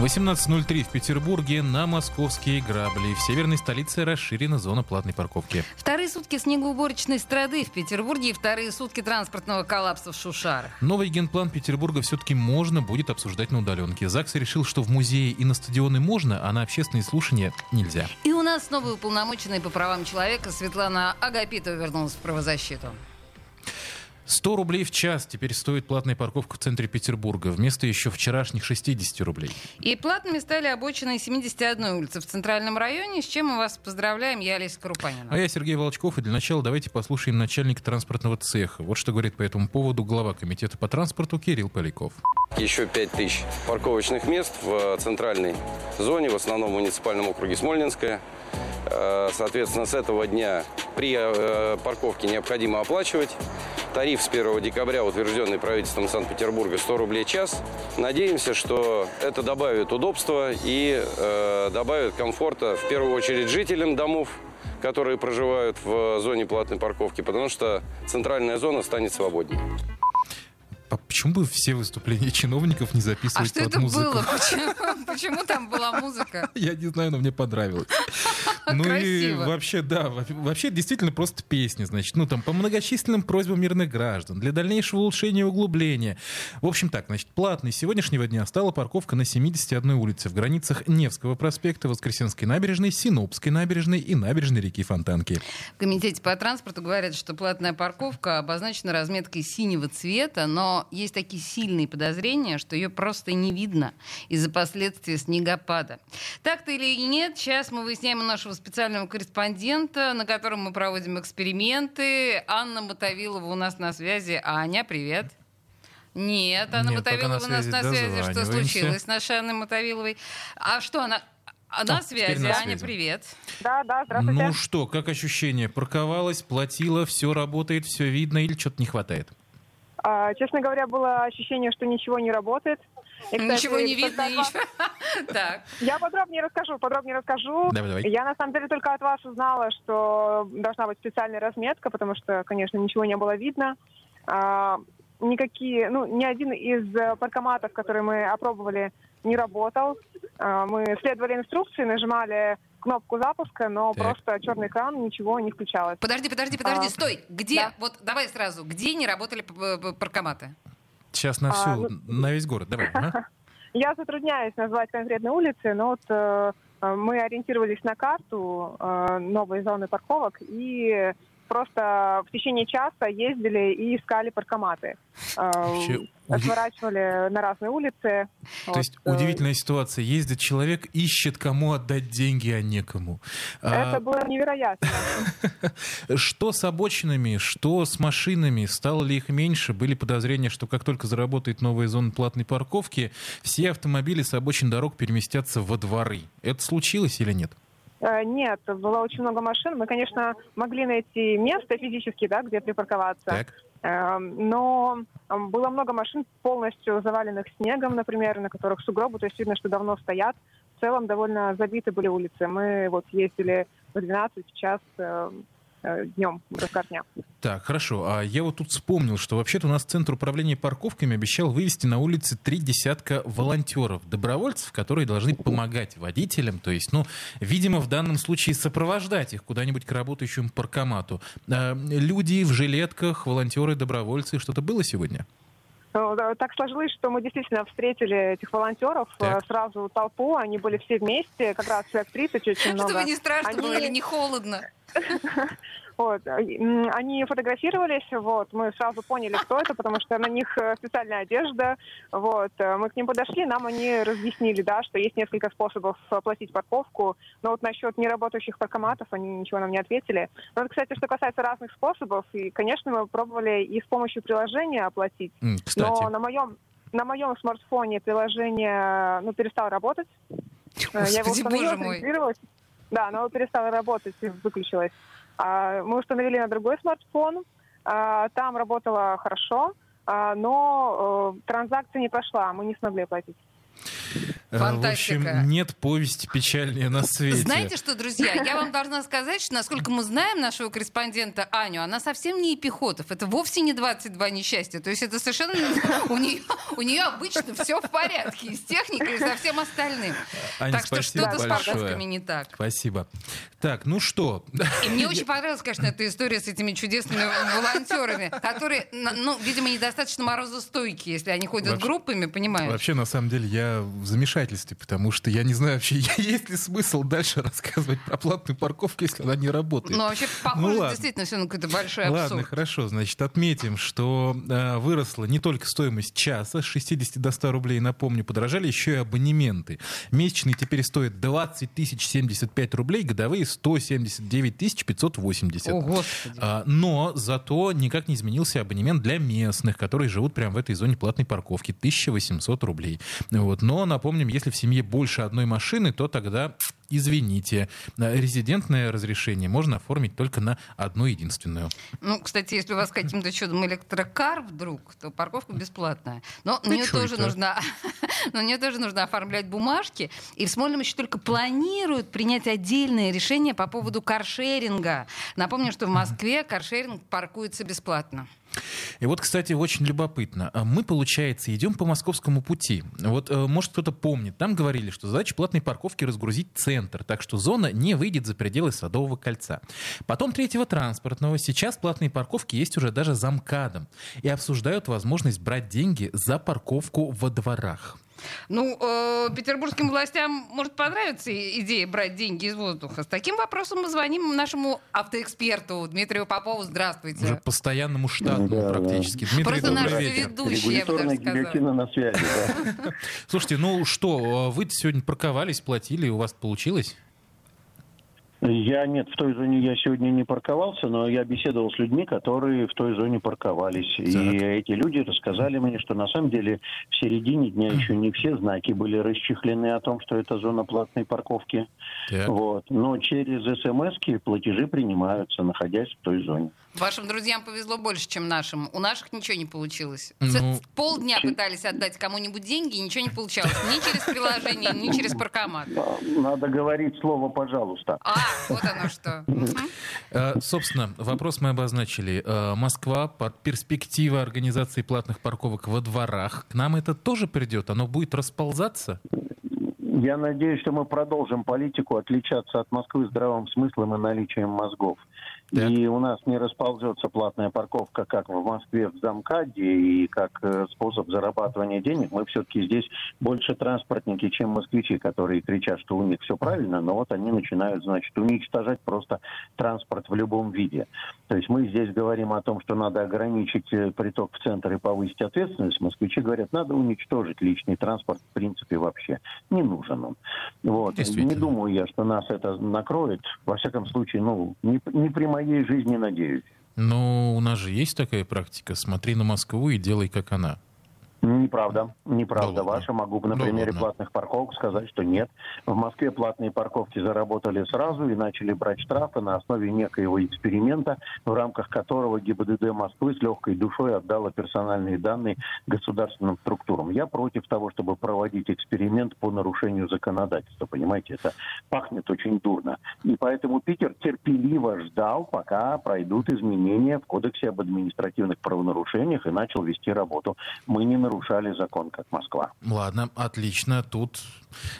18.03 в Петербурге на московские грабли. В северной столице расширена зона платной парковки. Вторые сутки снегоуборочной страды в Петербурге и вторые сутки транспортного коллапса в Шушарах. Новый генплан Петербурга все-таки можно будет обсуждать на удаленке. ЗАГС решил, что в музее и на стадионы можно, а на общественные слушания нельзя. И у нас новый уполномоченный по правам человека Светлана Агапитова вернулась в правозащиту. 100 рублей в час теперь стоит платная парковка в центре Петербурга, вместо еще вчерашних 60 рублей. И платными стали обочины 71 улицы в Центральном районе, с чем мы вас поздравляем. Я Олеся Крупанина. А я Сергей Волчков, и для начала давайте послушаем начальника транспортного цеха. Вот что говорит по этому поводу глава комитета по транспорту Кирилл Поляков. Еще 5 тысяч парковочных мест в центральной зоне, в основном в муниципальном округе Смольнинская. Э, соответственно, с этого дня при э, парковке необходимо оплачивать. Тариф с 1 декабря, утвержденный правительством Санкт-Петербурга, 100 рублей в час. Надеемся, что это добавит удобства и э, добавит комфорта, в первую очередь, жителям домов, которые проживают в зоне платной парковки, потому что центральная зона станет свободнее. А почему бы все выступления чиновников не записывать а что под это музыку? было? Почему, почему там была музыка? Я не знаю, но мне понравилось. Ну и вообще, да, во- вообще действительно просто песни, значит, ну там по многочисленным просьбам мирных граждан, для дальнейшего улучшения и углубления. В общем так, значит, платной сегодняшнего дня стала парковка на 71 улице в границах Невского проспекта, Воскресенской набережной, Синопской набережной и набережной реки Фонтанки. В комитете по транспорту говорят, что платная парковка обозначена разметкой синего цвета, но есть такие сильные подозрения, что ее просто не видно из-за последствий снегопада. Так-то или нет, сейчас мы выясняем у нашего специального корреспондента, на котором мы проводим эксперименты. Анна Мотовилова у нас на связи. Аня, привет. Нет, Анна Нет, Мотовилова у нас на связи. Что случилось с нашей Анной Мотовиловой? А что она... а, О, На теперь связи. на Аня, связи. привет. Да, да, здравствуйте. Ну что, как ощущение? Парковалась, платила, все работает, все видно или что-то не хватает? А, честно говоря, было ощущение, что ничего не работает. Кстати, Ничего не видно. ничего. Так. Я подробнее расскажу, подробнее расскажу. Давай, давай. Я на самом деле только от вас узнала, что должна быть специальная разметка, потому что, конечно, ничего не было видно. А, никакие, ну, ни один из э, паркоматов, которые мы опробовали, не работал. А, мы следовали инструкции, нажимали кнопку запуска, но Так. просто черный экран, ничего не включалось. Подожди, подожди, подожди, А, стой. Где? да. Вот давай сразу. Где не работали паркоматы? Сейчас на А, всю, ну- на весь город. Давай. ага. Я затрудняюсь назвать конкретные улицы, но вот э, мы ориентировались на карту э, новой зоны парковок и просто в течение часа ездили и искали паркоматы. Э, Вообще уди- Сворачивали на разные улицы. То есть Вот, э, удивительная ситуация. Ездит человек, ищет, кому отдать деньги, а некому. Это А, было невероятно. Что с обочинами, что с машинами? Стало ли их меньше? Были подозрения, что как только заработает новая зона платной парковки, все автомобили с обочин дорог переместятся во дворы. Это случилось или нет? Э, Нет, было очень много машин. Мы, конечно, могли найти место физически, да, где припарковаться. Так. Эм, Но было много машин полностью заваленных снегом, например, на которых сугробы, то есть видно, что давно стоят. В целом довольно забиты были улицы. Мы вот ездили в 12 в час эм, днем в разгар дня. Так, хорошо. А я вот тут вспомнил, что вообще-то у нас Центр управления парковками обещал вывести на улицы три десятка волонтеров, добровольцев, которые должны помогать водителям, то есть, ну, видимо, в данном случае сопровождать их куда-нибудь к работающему паркомату. А, люди в жилетках, волонтеры, добровольцы, что-то было сегодня? Да, Так сложилось, что мы действительно встретили этих волонтеров, Так. э, сразу толпу, они были все вместе, как раз человек 30, очень много. Чтобы не страшно Они- было или не холодно. Вот. м, Они фотографировались, вот, мы сразу поняли, кто это, потому что на них э, специальная одежда, вот. Э, Мы к ним подошли, нам они разъяснили, да, что есть несколько способов оплатить парковку, но вот насчет неработающих паркоматов они ничего нам не ответили. Но, вот, кстати, что касается разных способов, и, конечно, мы пробовали и с помощью приложения оплатить, Кстати, но на моем на моем смартфоне приложение ну, перестало работать. Э, Я его Господи, установила, боже мой. Да, но перестало работать и выключилось. А, Мы установили на другой смартфон. а, Там работало хорошо. а, но э, транзакция не прошла, мы не смогли оплатить. Э, В общем, нет повести печальнее на свете. Знаете что, друзья, я вам должна сказать, что насколько мы знаем нашего корреспондента Аню, она совсем не Епихотов. Это вовсе не 22 несчастья. То есть это совершенно... У нее, у нее обычно все в порядке. И с техникой, и со всем остальным. Аня, так что что-то с парковками не так. Спасибо. Так, ну что? И мне очень понравилась, конечно, эта история с этими чудесными волонтерами, которые, ну, видимо, недостаточно морозостойкие, если они ходят вообще, группами, понимаешь? Вообще, на самом деле, я в замешательстве, потому что я не знаю вообще, есть ли смысл дальше рассказывать про платную парковку, если она не работает. Ну, вообще, похоже, ну, действительно, все на какой-то большой абсурд. Ладно, хорошо, значит, отметим, что э, выросла не только стоимость часа с 60 до 100 рублей, напомню, подорожали еще и абонементы. Месячные теперь стоят 20 тысяч 75 рублей, годовые 179 тысяч 580. О, Господи. А, но зато никак не изменился абонемент для местных, которые живут прямо в этой зоне платной парковки, 1800 рублей. Вот. Но, напомним, если в семье больше одной машины, то тогда извините, резидентное разрешение можно оформить только на одну единственную. Ну, кстати, если у вас каким-то чудом электрокар вдруг, то парковка бесплатная. Но на нее тоже нужно, но нее тоже нужно оформлять бумажки. И в Смольном еще только планируют принять отдельное решение по поводу каршеринга. Напомню, что в Москве каршеринг паркуется бесплатно. И вот, кстати, очень любопытно. А мы, получается, идем по московскому пути. Вот, э, может, кто-то помнит, там говорили, что задача платной парковки разгрузить центр, так что зона не выйдет за пределы Садового кольца. Потом третьего транспортного. Сейчас платные парковки есть уже даже за МКАДом. И обсуждают возможность брать деньги за парковку во дворах. Ну, э, петербургским властям может понравиться идея брать деньги из воздуха. С таким вопросом мы звоним нашему автоэксперту Дмитрию Попову. Здравствуйте. Уже постоянному штату да, практически. Да. Дмитрий, Просто наш ведущий, я бы даже сказала. на связи, да. Слушайте, ну что, вы сегодня парковались, платили, у вас получилось? Я нет, в той зоне я сегодня не парковался, но я беседовал с людьми, которые в той зоне парковались. Так. И эти люди рассказали мне, что на самом деле в середине дня еще не все знаки были расчехлены о том, что это зона платной парковки. Так. Вот. Но через смс платежи принимаются, находясь в той зоне. Вашим друзьям повезло больше, чем нашим. У наших ничего не получилось. Ну... Полдня пытались отдать кому-нибудь деньги, и ничего не получалось. Ни через приложение, ни через паркомат. Надо говорить слово «пожалуйста». А, вот оно что. Э, собственно, вопрос мы обозначили. Э, Москва под перспектива организации платных парковок во дворах. К нам это тоже придет? Оно будет расползаться? Я надеюсь, что мы продолжим политику отличаться от Москвы здравым смыслом и наличием мозгов. Так. И у нас не расползется платная парковка, как в Москве в Замкаде, и как э, способ зарабатывания денег. Мы все-таки здесь больше транспортники, чем москвичи, которые кричат, что у них все правильно, но вот они начинают, значит, уничтожать просто транспорт в любом виде. То есть мы здесь говорим о том, что надо ограничить э, приток в центр и повысить ответственность. Москвичи говорят, надо уничтожить личный транспорт, в принципе, вообще. Не нужен он. Вот. Не думаю я, что нас это накроет. Во всяком случае, ну, не, не при моей жизни надеюсь. Но у нас же есть такая практика. Смотри на Москву и делай, как она. Неправда, неправда да ваша. Могу на да примере ладно. платных парковок сказать, что нет. В Москве платные парковки заработали сразу и начали брать штрафы на основе некоего эксперимента, в рамках которого ГИБДД Москвы с легкой душой отдала персональные данные государственным структурам. Я против того, чтобы проводить эксперимент по нарушению законодательства. Понимаете, это пахнет очень дурно. И поэтому Питер терпеливо ждал, пока пройдут изменения в Кодексе об административных правонарушениях и начал вести работу. Мы не нарушили нарушали закон, как Москва. Ладно, отлично. Тут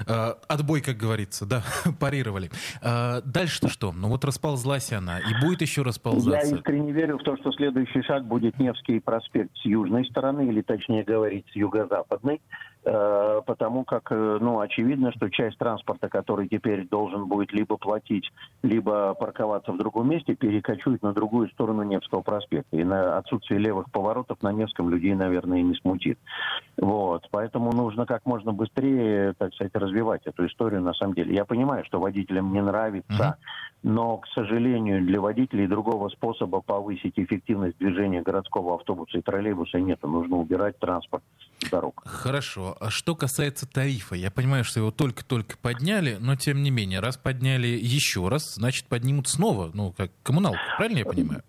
э, отбой, как говорится, да, парировали. Э, дальше-то что? Ну вот расползлась она, и будет еще расползаться. Я искренне верю в то, что следующий шаг будет Невский проспект с южной стороны, или точнее говорить, с юго-западной. Э, потому как, э, ну, очевидно, что часть транспорта, который теперь должен будет либо платить, либо парковаться в другом месте, перекочует на другую сторону Невского проспекта. И на отсутствие левых поворотов на Невском людей, наверное, и не смутит. Вот. Поэтому нужно как можно быстрее, так сказать, развивать эту историю на самом деле. Я понимаю, что водителям не нравится, но, к сожалению, для водителей другого способа повысить эффективность движения городского автобуса и троллейбуса нет. Нужно убирать транспорт с дорог. Хорошо. А что касается тарифа, я понимаю, что его только-только подняли, но тем не менее, раз подняли еще раз, значит поднимут снова, ну, как коммуналку, правильно я понимаю?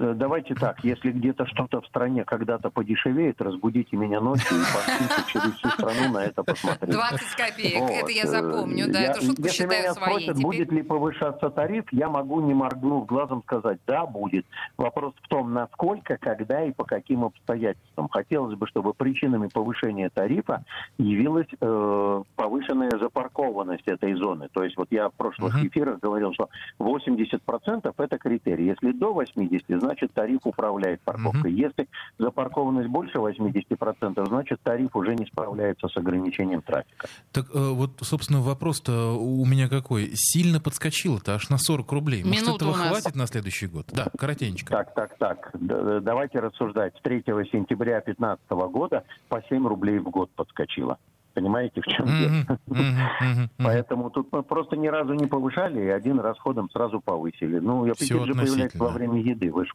Э, давайте так, если где-то что-то в стране когда-то подешевеет, разбудите меня ночью и пошлите через всю страну на это посмотреть. 20 копеек, вот. это я запомню, да, я, эту шутку если считаю меня своей. Спросят, теперь. будет ли повышаться тариф, я могу, не моргнув глазом, сказать, да, будет. Вопрос в том, насколько, когда и по каким обстоятельствам. Хотелось бы, чтобы причинами повышения тарифа явилась э, повышенная запаркованность этой зоны. То есть вот я в прошлых uh-huh. эфирах говорил, что 80% это критерий. Если до 80, значит тариф управляет парковкой. Uh-huh. Если запаркованность больше 80%, значит тариф уже не справляется с ограничением трафика. Так э, вот, собственно, вопрос-то у меня какой? Сильно подскочило-то аж на 40 рублей. Может, Минуту этого хватит на следующий год? Да, коротенько. Так, так, так. Д- Давайте рассуждать. С 3 сентября 2015 года по 7 рублей в год подскочило. Понимаете, в чем дело? Поэтому тут мы просто ни разу не повышали, и один расходом сразу повысили. Ну, аппетит Всё же появляется во время еды, вы же.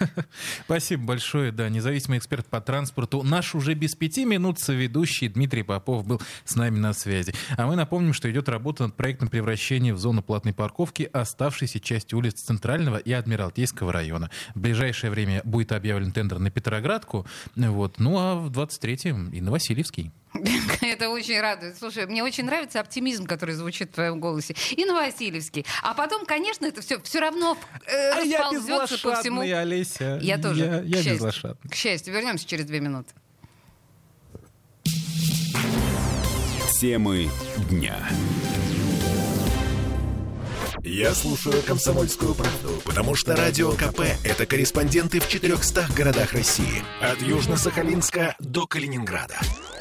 Спасибо большое, да, независимый эксперт по транспорту. Наш уже без пяти минут соведущий Дмитрий Попов был с нами на связи. А мы напомним, что идет работа над проектом превращения в зону платной парковки оставшейся части улиц Центрального и Адмиралтейского района. В ближайшее время будет объявлен тендер на Петроградку, вот, ну а в 23-м и на Васильевский. Это очень радует. Слушай, мне очень нравится оптимизм, который звучит в твоем голосе. И на Васильевский. А потом, конечно, это все все равно э, А я расползется по всему. Олеся. Я тоже. Я, к я счастью. безлошадный. К счастью. Вернемся через две минуты. Темы дня. Я слушаю «Комсомольскую правду», потому что «Радио КП» — это корреспонденты в 400 городах России. От Южно-Сахалинска до Калининграда.